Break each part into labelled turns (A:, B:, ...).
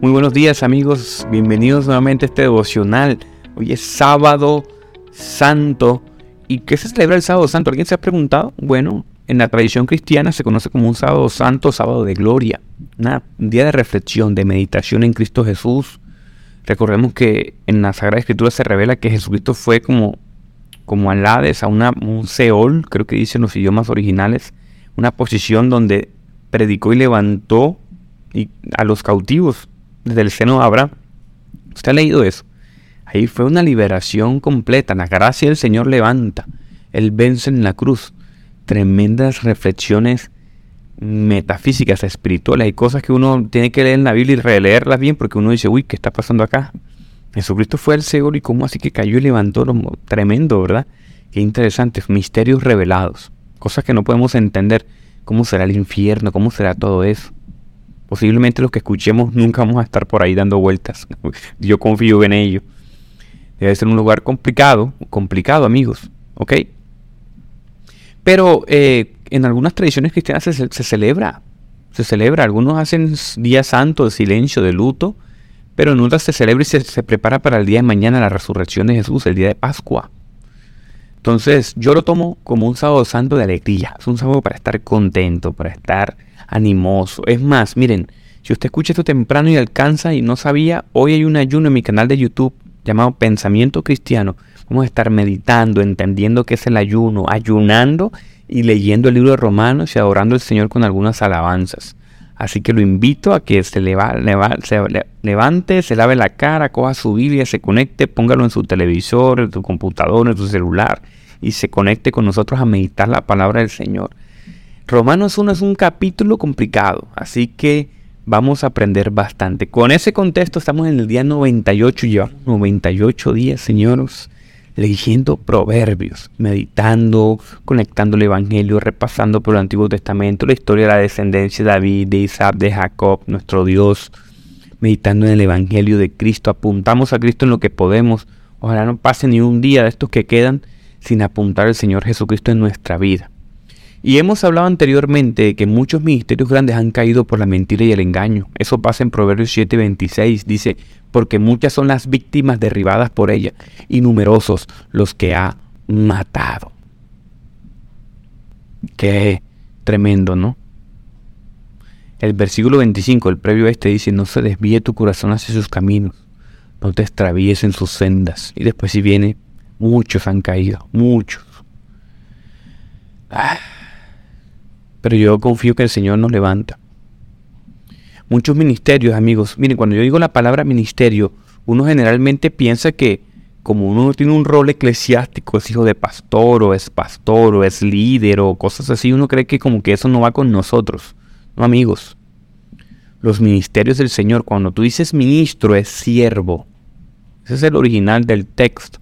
A: Muy buenos días amigos, bienvenidos nuevamente a este devocional. Hoy es sábado santo. ¿Y qué se celebra el sábado santo? ¿Alguien se ha preguntado? Bueno, en la tradición cristiana se conoce como un sábado santo, sábado de gloria. un día de reflexión, de meditación en Cristo Jesús. Recordemos que en la Sagrada Escritura se revela que Jesucristo fue como, como al a una, un Seol, creo que dicen los idiomas originales, una posición donde predicó y levantó a los cautivos desde el seno Abraham. ¿Usted ha leído eso? Ahí fue una liberación completa. La gracia del Señor levanta. Él vence en la cruz. Tremendas reflexiones metafísicas, espirituales. Hay cosas que uno tiene que leer en la Biblia y releerlas bien porque uno dice, uy, ¿qué está pasando acá? Jesucristo fue el Señor y cómo así que cayó y levantó. Tremendo, ¿verdad? Qué interesantes. Misterios revelados. Cosas que no podemos entender. ¿Cómo será el infierno? ¿Cómo será todo eso? Posiblemente los que escuchemos nunca vamos a estar por ahí dando vueltas. Yo confío en ello. Debe ser un lugar complicado, complicado amigos, ¿ok? Pero eh, en algunas tradiciones cristianas se, celebra, se celebra. Algunos hacen día santo de silencio, de luto, pero en otras se celebra y se, se prepara para el día de mañana, la resurrección de Jesús, el día de Pascua. Entonces yo lo tomo como un sábado santo de alegría. Es un sábado para estar contento, para estar animoso. Es más, miren, si usted escucha esto temprano y alcanza y no sabía, hoy hay un ayuno en mi canal de YouTube llamado Pensamiento Cristiano. Vamos a estar meditando, entendiendo qué es el ayuno, ayunando y leyendo el libro de Romanos y adorando al Señor con algunas alabanzas. Así que lo invito a que se, se levante, se lave la cara, coja su Biblia, se conecte, póngalo en su televisor, en su computador, en su celular y se conecte con nosotros a meditar la palabra del Señor. Romanos 1 es un capítulo complicado, así que vamos a aprender bastante. Con ese contexto estamos en el día 98, llevamos 98 días, señores, leyendo proverbios, meditando, conectando el Evangelio, repasando por el Antiguo Testamento la historia de la descendencia de David, de Isaac, de Jacob, nuestro Dios, meditando en el Evangelio de Cristo, apuntamos a Cristo en lo que podemos. Ojalá no pase ni un día de estos que quedan sin apuntar al Señor Jesucristo en nuestra vida. Y hemos hablado anteriormente de que muchos ministerios grandes han caído por la mentira y el engaño. Eso pasa en Proverbios 7:26. Dice, porque muchas son las víctimas derribadas por ella y numerosos los que ha matado. Qué tremendo, ¿no? El versículo 25, el previo a este, dice, no se desvíe tu corazón hacia sus caminos, no te extravíes en sus sendas. Y después si viene, muchos han caído, muchos. Ah pero yo confío que el Señor nos levanta. Muchos ministerios, amigos, miren, cuando yo digo la palabra ministerio, uno generalmente piensa que como uno tiene un rol eclesiástico, es hijo de pastor o es pastor o es líder o cosas así, uno cree que como que eso no va con nosotros. No, amigos. Los ministerios del Señor, cuando tú dices ministro, es siervo. Ese es el original del texto.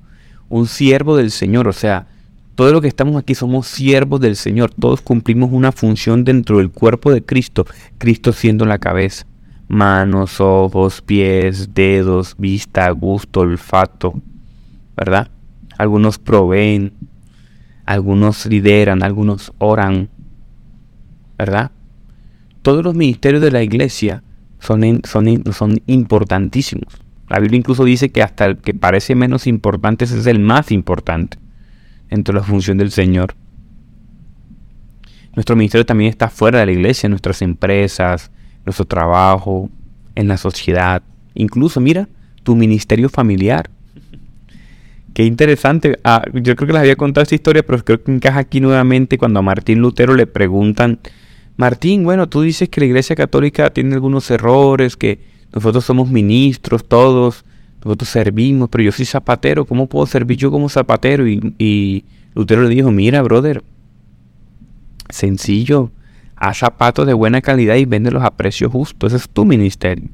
A: Un siervo del Señor, o sea, todos los que estamos aquí somos siervos del Señor. Todos cumplimos una función dentro del cuerpo de Cristo. Cristo siendo la cabeza. Manos, ojos, pies, dedos, vista, gusto, olfato. ¿Verdad? Algunos proveen. Algunos lideran. Algunos oran. ¿Verdad? Todos los ministerios de la iglesia son, son, son importantísimos. La Biblia incluso dice que hasta el que parece menos importante es el más importante entre la función del Señor. Nuestro ministerio también está fuera de la iglesia, en nuestras empresas, nuestro trabajo, en la sociedad. Incluso, mira, tu ministerio familiar. Qué interesante. Ah, yo creo que les había contado esta historia, pero creo que encaja aquí nuevamente cuando a Martín Lutero le preguntan, Martín, bueno, tú dices que la iglesia católica tiene algunos errores, que nosotros somos ministros todos, nosotros servimos, pero yo soy zapatero, ¿cómo puedo servir yo como zapatero? Y, Lutero le dijo, mira, brother, sencillo, haz zapatos de buena calidad y véndelos a precio justo, ese es tu ministerio.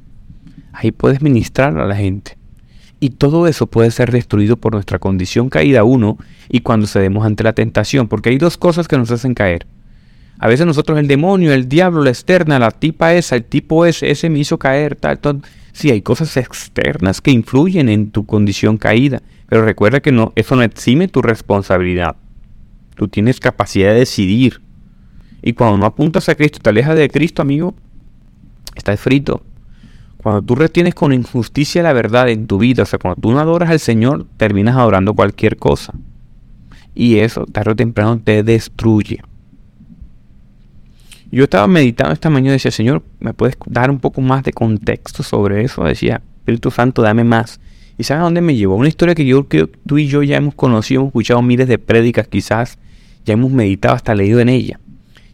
A: Ahí puedes ministrar a la gente. Y todo eso puede ser destruido por nuestra condición caída uno y cuando cedemos ante la tentación, porque hay dos cosas que nos hacen caer. A veces nosotros el demonio, el diablo, la externa, la tipa esa, el tipo ese, ese me hizo caer, tal, tal. Sí, hay cosas externas que influyen en tu condición caída, pero recuerda que no, eso no exime tu responsabilidad. Tú tienes capacidad de decidir. Y cuando no apuntas a Cristo, te alejas de Cristo, amigo, estás frito. Cuando tú retienes con injusticia la verdad en tu vida, o sea, cuando tú no adoras al Señor, terminas adorando cualquier cosa. Y eso, tarde o temprano, te destruye. Yo estaba meditando esta mañana y decía, Señor, ¿me puedes dar un poco más de contexto sobre eso? Decía, Espíritu Santo, dame más. ¿Y sabes a dónde me llevó? Una historia que yo que tú y yo ya hemos conocido, hemos escuchado miles de prédicas quizás, ya hemos meditado, hasta leído en ella.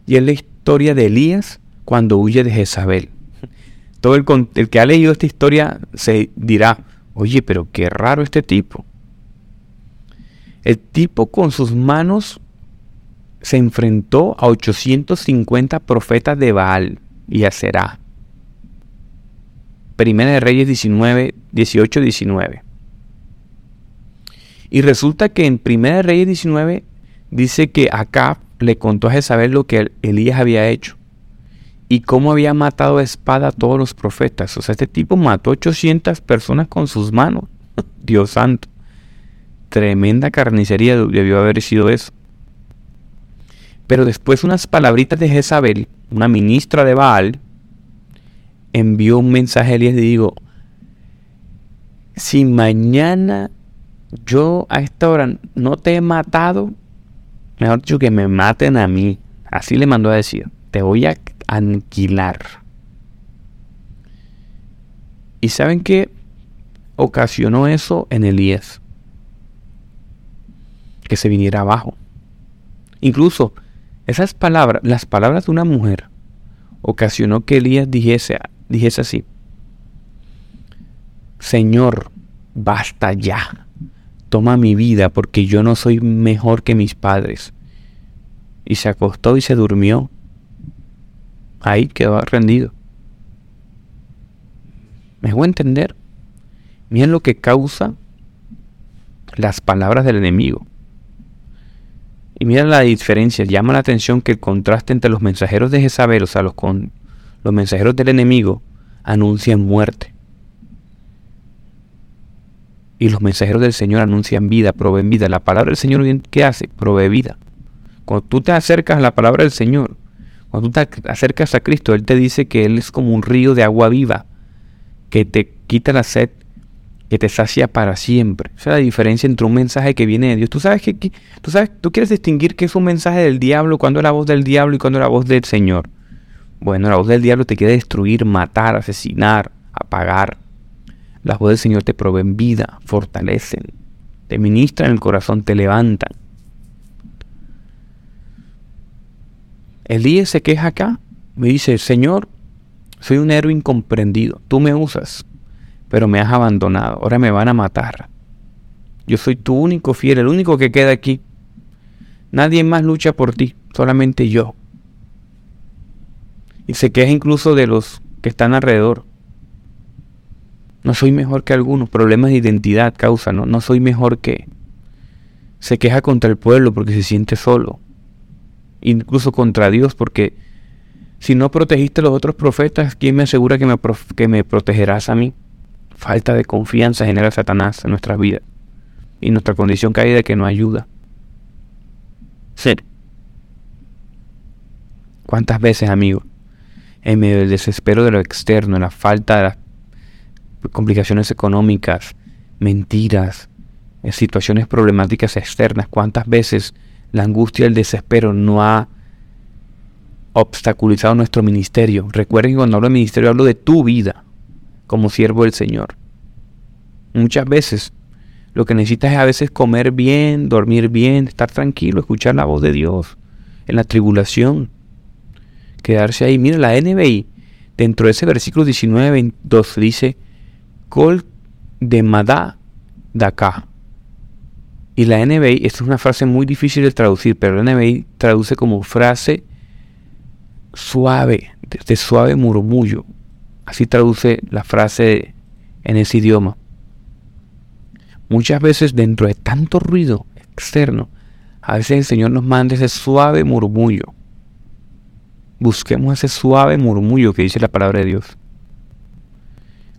A: Y es la historia de Elías cuando huye de Jezabel. Todo el, el que ha leído esta historia se dirá, oye, pero qué raro este tipo. El tipo con sus manos se enfrentó a 850 profetas de Baal y a Será. Primera de Reyes 19, 18, 19. Y resulta que en Primera de Reyes 19 dice que Acab le contó a Jezabel lo que Elías había hecho y cómo había matado a espada a todos los profetas. O sea, este tipo mató 800 personas con sus manos. Dios santo. Tremenda carnicería debió haber sido eso. Pero después unas palabritas de Jezabel, una ministra de Baal, envió un mensaje a Elías y digo, si mañana yo a esta hora no te he matado, mejor dicho que me maten a mí. Así le mandó a decir, te voy a aniquilar. ¿Y saben qué ocasionó eso en Elías? Que se viniera abajo. Incluso esas palabras, las palabras de una mujer, ocasionó que Elías dijese, dijese así, Señor, basta ya, toma mi vida porque yo no soy mejor que mis padres. Y se acostó y se durmió. Ahí quedó rendido. ¿Me a entender? Miren lo que causa las palabras del enemigo. Y mira la diferencia, llama la atención que el contraste entre los mensajeros de Jezabel, o sea, los, con, los mensajeros del enemigo, anuncian muerte. Y los mensajeros del Señor anuncian vida, proveen vida. La palabra del Señor, ¿qué hace? Provee vida. Cuando tú te acercas a la palabra del Señor, cuando tú te acercas a Cristo, Él te dice que Él es como un río de agua viva, que te quita la sed que te sacia para siempre. Esa es la diferencia entre un mensaje que viene de Dios. Tú sabes que, tú sabes, tú quieres distinguir qué es un mensaje del diablo, cuando es la voz del diablo y cuando es la voz del Señor. Bueno, la voz del diablo te quiere destruir, matar, asesinar, apagar. La voz del Señor te proveen vida, fortalecen, te ministran el corazón, te levantan. Elías se queja acá, me dice, Señor, soy un héroe incomprendido, tú me usas, pero me has abandonado, ahora me van a matar. Yo soy tu único fiel, el único que queda aquí. Nadie más lucha por ti, solamente yo. Y se queja incluso de los que están alrededor. No soy mejor que algunos, problemas de identidad causa, ¿no? No soy mejor que... Se queja contra el pueblo porque se siente solo. Incluso contra Dios porque si no protegiste a los otros profetas, ¿quién me asegura que me, que me protegerás a mí? Falta de confianza genera Satanás en nuestras vidas y nuestra condición caída que nos ayuda. Ser. ¿Cuántas veces, amigo, en medio del desespero de lo externo, en la falta de las complicaciones económicas, mentiras, en situaciones problemáticas externas, cuántas veces la angustia y el desespero no ha obstaculizado nuestro ministerio? Recuerden que cuando hablo de ministerio hablo de tu vida como siervo del Señor. Muchas veces lo que necesitas es a veces comer bien, dormir bien, estar tranquilo, escuchar la voz de Dios en la tribulación. Quedarse ahí. Mira, la NBI, dentro de ese versículo 19, 22, dice, Col de Madá acá. Y la NBI, esta es una frase muy difícil de traducir, pero la NBI traduce como frase suave, de suave murmullo. Así traduce la frase en ese idioma. Muchas veces dentro de tanto ruido externo, a veces el Señor nos manda ese suave murmullo. Busquemos ese suave murmullo que dice la palabra de Dios.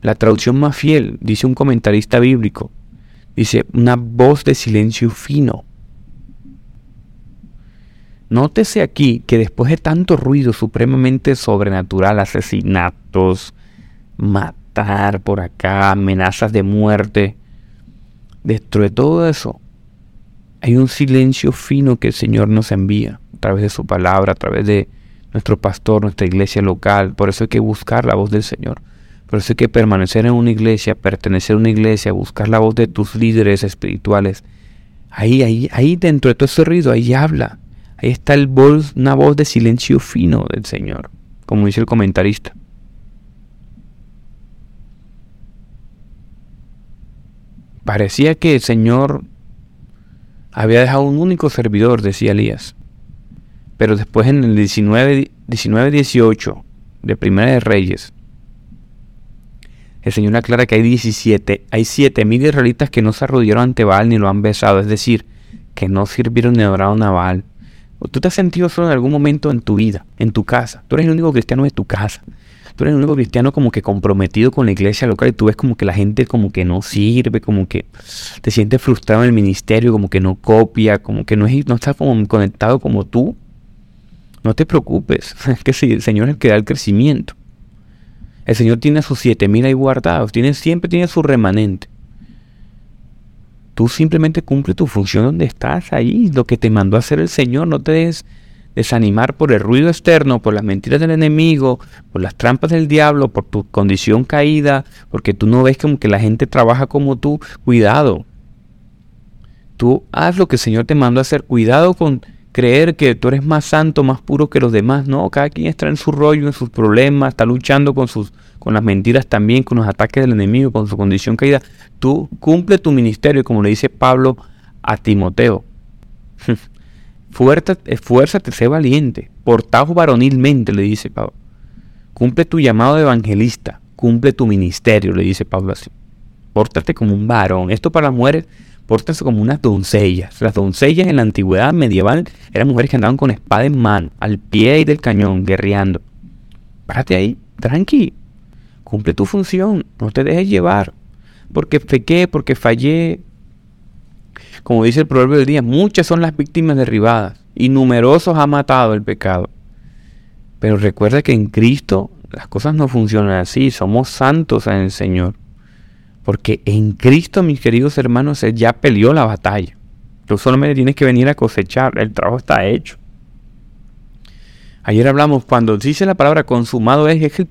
A: La traducción más fiel, dice un comentarista bíblico, dice una voz de silencio fino. Nótese aquí que después de tanto ruido supremamente sobrenatural, asesinatos, matar por acá, amenazas de muerte. Dentro de todo eso, hay un silencio fino que el Señor nos envía a través de su palabra, a través de nuestro pastor, nuestra iglesia local. Por eso hay que buscar la voz del Señor. Por eso hay que permanecer en una iglesia, pertenecer a una iglesia, buscar la voz de tus líderes espirituales. Ahí, ahí, ahí dentro de todo ese ruido, ahí habla. Ahí está el voz, una voz de silencio fino del Señor, como dice el comentarista. Parecía que el Señor había dejado un único servidor, decía Elías. Pero después en el 19-18 de Primera de Reyes, el Señor aclara que hay 17, hay 7 mil israelitas que no se arrodillaron ante Baal ni lo han besado, es decir, que no sirvieron ni adoraron a Baal. ¿Tú te has sentido solo en algún momento en tu vida, en tu casa? Tú eres el único cristiano de tu casa. Tú eres el único cristiano como que comprometido con la iglesia local y tú ves como que la gente como que no sirve, como que te sientes frustrado en el ministerio, como que no copia, como que no, es, no está como conectado como tú. No te preocupes, es que el Señor es el que da el crecimiento. El Señor tiene sus siete mil ahí guardados, tiene, siempre tiene su remanente. Tú simplemente cumple tu función donde estás ahí, lo que te mandó a hacer el Señor. No te dejes desanimar por el ruido externo, por las mentiras del enemigo, por las trampas del diablo, por tu condición caída, porque tú no ves como que la gente trabaja como tú. Cuidado. Tú haz lo que el Señor te mandó a hacer. Cuidado con creer que tú eres más santo, más puro que los demás. No, cada quien está en su rollo, en sus problemas, está luchando con sus con las mentiras también, con los ataques del enemigo, con su condición caída. Tú cumple tu ministerio, como le dice Pablo a Timoteo. esfuérzate, sé valiente, portaos varonilmente, le dice Pablo. Cumple tu llamado de evangelista, cumple tu ministerio, le dice Pablo así. Pórtate como un varón. Esto para las mujeres, pórtate como unas doncellas. Las doncellas en la antigüedad medieval eran mujeres que andaban con espada en mano, al pie del cañón, guerreando. Párate ahí, tranqui, Cumple tu función, no te dejes llevar. Porque pequé, porque fallé. Como dice el proverbio del día, muchas son las víctimas derribadas y numerosos ha matado el pecado. Pero recuerda que en Cristo las cosas no funcionan así, somos santos en el Señor. Porque en Cristo, mis queridos hermanos, Él ya peleó la batalla. Tú solamente tienes que venir a cosechar, el trabajo está hecho. Ayer hablamos, cuando dice la palabra consumado es, que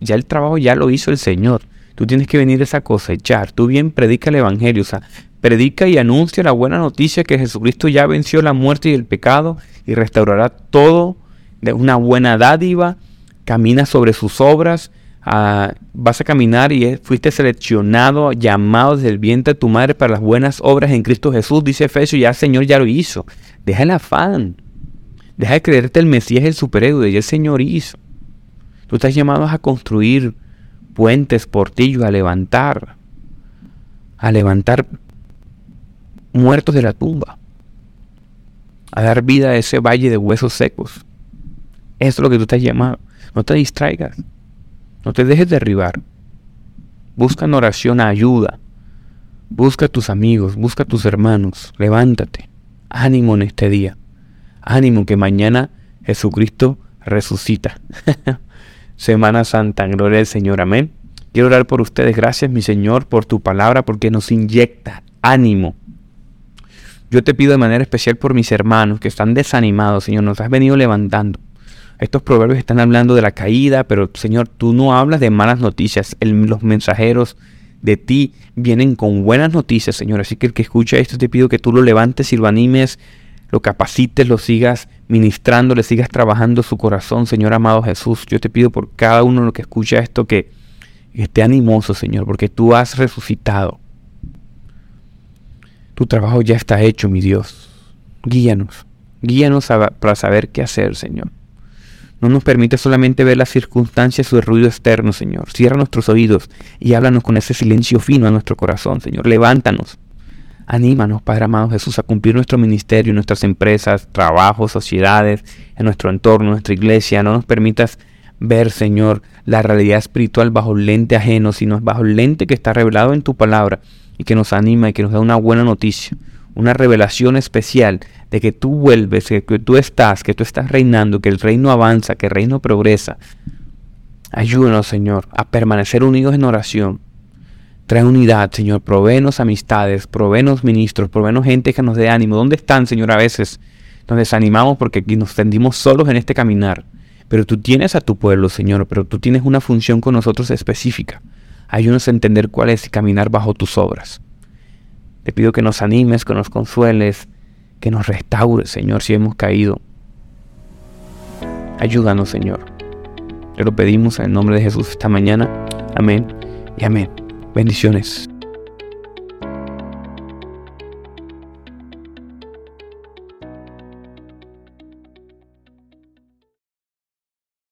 A: ya el trabajo ya lo hizo el Señor. Tú tienes que venir a cosechar. Tú bien predica el Evangelio. O sea, predica y anuncia la buena noticia que Jesucristo ya venció la muerte y el pecado y restaurará todo de una buena dádiva. Camina sobre sus obras. Ah, vas a caminar y fuiste seleccionado, llamado desde el vientre de tu madre para las buenas obras en Cristo Jesús. Dice Efesios, ya el Señor ya lo hizo. Deja el afán. Deja de creerte el Mesías el superhéroe y el Señor hizo. Tú estás llamado a construir puentes, portillos, a levantar, a levantar muertos de la tumba, a dar vida a ese valle de huesos secos. Eso es lo que tú estás llamado. No te distraigas, no te dejes derribar. Busca en oración ayuda. Busca a tus amigos, busca a tus hermanos. Levántate. Ánimo en este día. Ánimo que mañana Jesucristo resucita. Semana Santa, gloria al Señor, amén. Quiero orar por ustedes. Gracias, mi Señor, por tu palabra, porque nos inyecta ánimo. Yo te pido de manera especial por mis hermanos que están desanimados, Señor, nos has venido levantando. Estos proverbios están hablando de la caída, pero Señor, tú no hablas de malas noticias. los mensajeros de ti vienen con buenas noticias, Señor. Así que el que escucha esto te pido que tú lo levantes y lo animes lo capacites, lo sigas ministrando, le sigas trabajando su corazón, Señor amado Jesús. Yo te pido por cada uno que escucha esto que esté animoso, Señor, porque tú has resucitado. Tu trabajo ya está hecho, mi Dios. Guíanos, guíanos para saber qué hacer, Señor. No nos permite solamente ver las circunstancias o el ruido externo, Señor. Cierra nuestros oídos y háblanos con ese silencio fino a nuestro corazón, Señor. Levántanos Anímanos, Padre amado Jesús, a cumplir nuestro ministerio, nuestras empresas, trabajos, sociedades, en nuestro entorno, nuestra iglesia. No nos permitas ver, Señor, la realidad espiritual bajo el lente ajeno, sino bajo el lente que está revelado en tu palabra y que nos anima y que nos da una buena noticia, una revelación especial de que tú vuelves, que, tú estás, que tú estás reinando, que el reino avanza, que el reino progresa. Ayúdanos, Señor, a permanecer unidos en oración. Trae unidad, Señor. Provenos amistades, provenos ministros, provenos gente que nos dé ánimo. ¿Dónde están, Señor? A veces nos desanimamos porque nos tendimos solos en este caminar. Pero tú tienes a tu pueblo, Señor, pero tú tienes una función con nosotros específica. Ayúdanos a entender cuál es caminar bajo tus obras. Te pido que nos animes, que nos consueles, que nos restaures, Señor, si hemos caído. Ayúdanos, Señor. Te lo pedimos en el nombre de Jesús esta mañana. Amén y amén. Bendiciones.